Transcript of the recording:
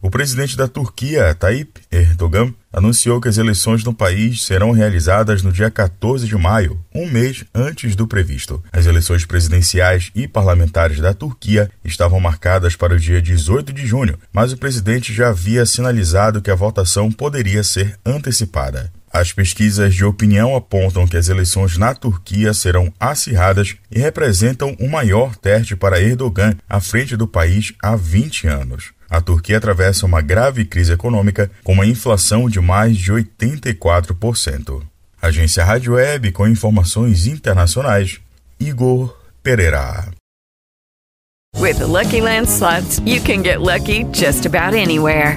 O presidente da Turquia, Tayyip Erdogan, anunciou que as eleições no país serão realizadas no dia 14 de maio, um mês antes do previsto. As eleições presidenciais e parlamentares da Turquia estavam marcadas para o dia 18 de junho, mas o presidente já havia sinalizado que a votação poderia ser antecipada. As pesquisas de opinião apontam que as eleições na Turquia serão acirradas e representam o maior teste para Erdogan à frente do país há 20 anos. A Turquia atravessa uma grave crise econômica com uma inflação de mais de 84%. Agência Rádio Web com informações internacionais. Igor Pereira. With the Lucky Land slots, you can get lucky just about anywhere.